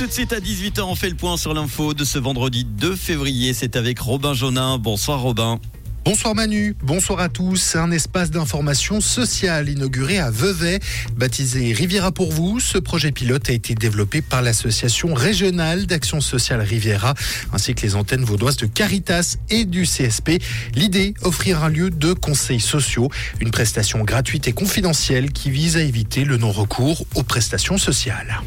tout de suite à 18h, on fait le point sur l'info de ce vendredi 2 février. C'est avec Robin Jonin. Bonsoir Robin. Bonsoir Manu, bonsoir à tous. Un espace d'information sociale inauguré à Vevey, baptisé Riviera pour vous. Ce projet pilote a été développé par l'association régionale d'action sociale Riviera, ainsi que les antennes vaudoises de Caritas et du CSP. L'idée, offrir un lieu de conseils sociaux, une prestation gratuite et confidentielle qui vise à éviter le non-recours aux prestations sociales.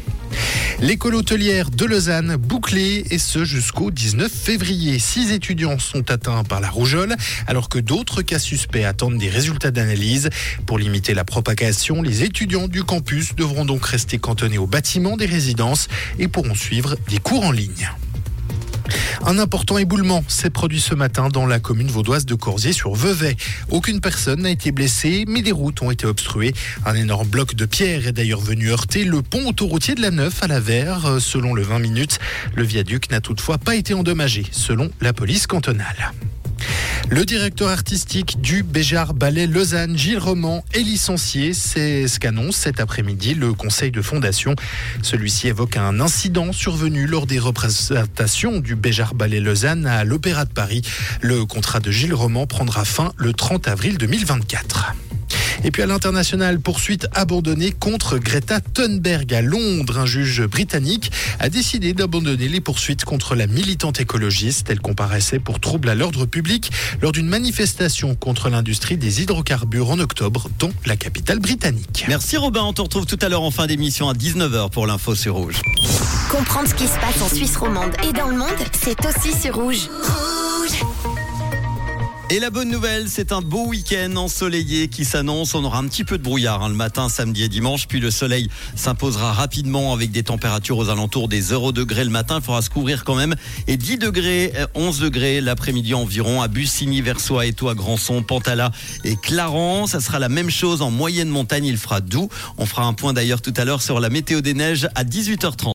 L'école hôtelière de Lausanne bouclée et ce jusqu'au 19 février. Six étudiants sont atteints par la rougeole alors que d'autres cas suspects attendent des résultats d'analyse. Pour limiter la propagation, les étudiants du campus devront donc rester cantonnés au bâtiment des résidences et pourront suivre des cours en ligne. Un important éboulement s'est produit ce matin dans la commune vaudoise de Corsier sur Vevey. Aucune personne n'a été blessée, mais des routes ont été obstruées. Un énorme bloc de pierre est d'ailleurs venu heurter le pont autoroutier de la Neuf à la Verre. Selon le 20 minutes, le viaduc n'a toutefois pas été endommagé, selon la police cantonale. Le directeur artistique du Béjar Ballet Lausanne, Gilles Roman, est licencié. C'est ce qu'annonce cet après-midi le conseil de fondation. Celui-ci évoque un incident survenu lors des représentations du Béjar Ballet Lausanne à l'Opéra de Paris. Le contrat de Gilles Roman prendra fin le 30 avril 2024. Et puis à l'international, poursuite abandonnée contre Greta Thunberg à Londres. Un juge britannique a décidé d'abandonner les poursuites contre la militante écologiste. Elle comparaissait pour trouble à l'ordre public lors d'une manifestation contre l'industrie des hydrocarbures en octobre dans la capitale britannique. Merci Robin, on te retrouve tout à l'heure en fin d'émission à 19h pour l'info sur Rouge. Comprendre ce qui se passe en Suisse romande et dans le monde, c'est aussi sur Rouge. Et la bonne nouvelle, c'est un beau week-end ensoleillé qui s'annonce. On aura un petit peu de brouillard hein, le matin, samedi et dimanche, puis le soleil s'imposera rapidement avec des températures aux alentours des 0 degrés le matin. Il faudra se couvrir quand même. Et 10 degrés, 11 euh, degrés l'après-midi environ à Bussigny, Versoix, Étoile, Grandson, Pantala et Clarence. Ça sera la même chose en moyenne montagne. Il fera doux. On fera un point d'ailleurs tout à l'heure sur la météo des neiges à 18h30.